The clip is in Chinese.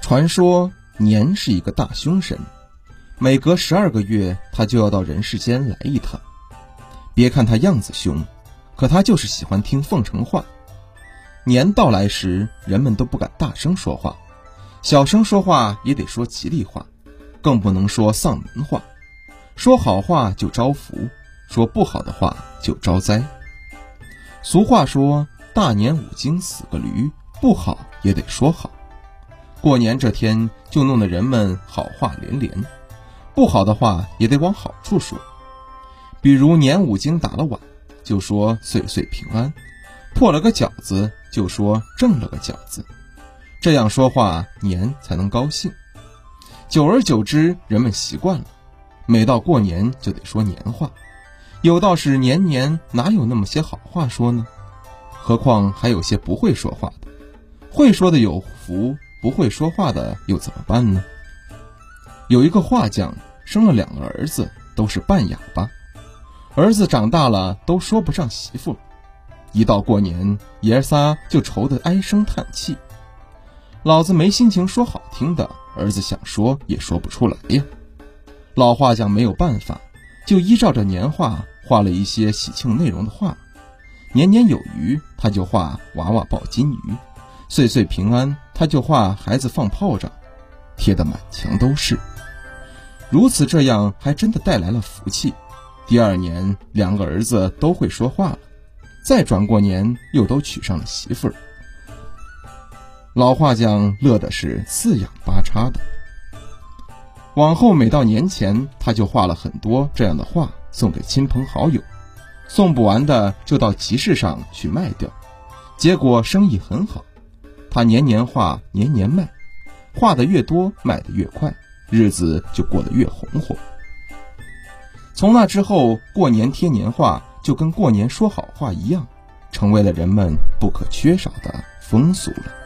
传说年是一个大凶神，每隔十二个月他就要到人世间来一趟。别看他样子凶，可他就是喜欢听奉承话。年到来时，人们都不敢大声说话，小声说话也得说吉利话，更不能说丧门话。说好话就招福，说不好的话就招灾。俗话说：“大年五经死个驴，不好也得说好。”过年这天就弄得人们好话连连，不好的话也得往好处说。比如年五经打了碗，就说岁岁平安；破了个饺子，就说挣了个饺子。这样说话年才能高兴。久而久之，人们习惯了，每到过年就得说年话。有道是年年哪有那么些好话说呢？何况还有些不会说话的，会说的有福。不会说话的又怎么办呢？有一个画匠生了两个儿子，都是半哑巴。儿子长大了都说不上媳妇，一到过年，爷仨就愁得唉声叹气。老子没心情说好听的，儿子想说也说不出来呀。老画匠没有办法，就依照着年画画了一些喜庆内容的画。年年有余，他就画娃娃抱金鱼；岁岁平安。他就画孩子放炮仗，贴得满墙都是。如此这样，还真的带来了福气。第二年，两个儿子都会说话了。再转过年，又都娶上了媳妇儿。老画匠乐的是四仰八叉的。往后每到年前，他就画了很多这样的画，送给亲朋好友。送不完的，就到集市上去卖掉。结果生意很好。他年年画，年年卖，画的越多，卖的越快，日子就过得越红火。从那之后，过年贴年画就跟过年说好话一样，成为了人们不可缺少的风俗了。